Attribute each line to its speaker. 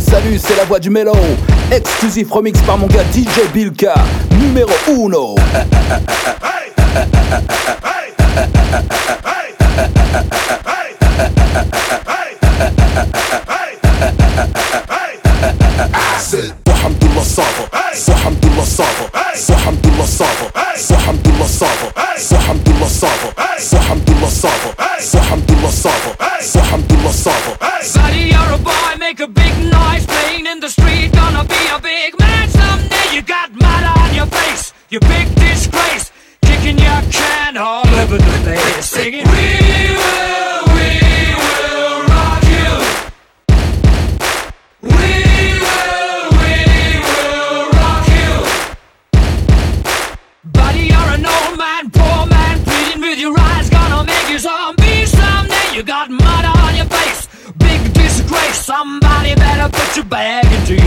Speaker 1: salut, c'est la voix du mélo. Exclusif remix par mon gars DJ Bilka, numéro uno.
Speaker 2: Alhamdulillah Sava, Alhamdulillah Sava, Alhamdulillah Sava, Alhamdulillah Sava, Alhamdulillah Sava, Alhamdulillah Sava, Alhamdulillah Sava, Alhamdulillah Sava.
Speaker 3: Buddy, you're a boy, make a big you big disgrace. Kicking your can all over the place, singing, We will, we will rock you. We will, we will rock you. Buddy, you're an old man, poor man, pleading with your eyes. Gonna make you zombie someday. You got mud on your face, big disgrace. Somebody better put your bag into your